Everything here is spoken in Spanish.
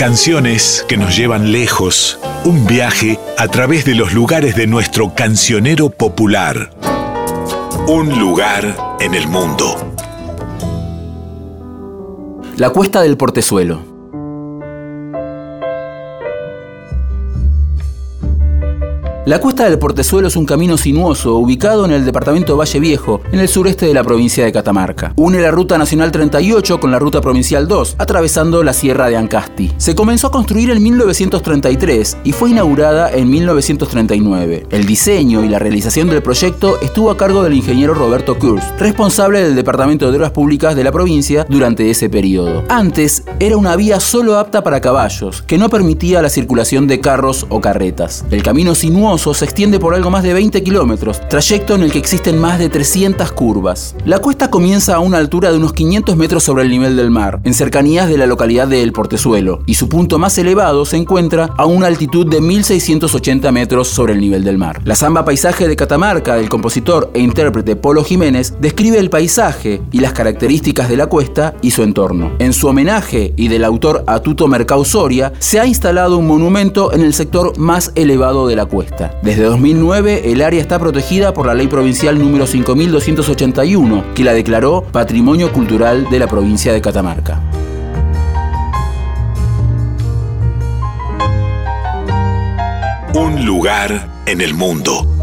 Canciones que nos llevan lejos, un viaje a través de los lugares de nuestro cancionero popular. Un lugar en el mundo. La cuesta del portezuelo. La cuesta del Portezuelo es un camino sinuoso ubicado en el departamento Valle Viejo, en el sureste de la provincia de Catamarca. Une la ruta nacional 38 con la ruta provincial 2, atravesando la sierra de Ancasti. Se comenzó a construir en 1933 y fue inaugurada en 1939. El diseño y la realización del proyecto estuvo a cargo del ingeniero Roberto Kurz, responsable del Departamento de Obras Públicas de la provincia durante ese periodo. Antes era una vía solo apta para caballos, que no permitía la circulación de carros o carretas. El camino sinuoso se extiende por algo más de 20 kilómetros, trayecto en el que existen más de 300 curvas. La cuesta comienza a una altura de unos 500 metros sobre el nivel del mar, en cercanías de la localidad de El Portezuelo, y su punto más elevado se encuentra a una altitud de 1680 metros sobre el nivel del mar. La samba Paisaje de Catamarca del compositor e intérprete Polo Jiménez describe el paisaje y las características de la cuesta y su entorno. En su homenaje y del autor Mercau Soria, se ha instalado un monumento en el sector más elevado de la cuesta. Desde 2009, el área está protegida por la ley provincial número 5281, que la declaró Patrimonio Cultural de la provincia de Catamarca. Un lugar en el mundo.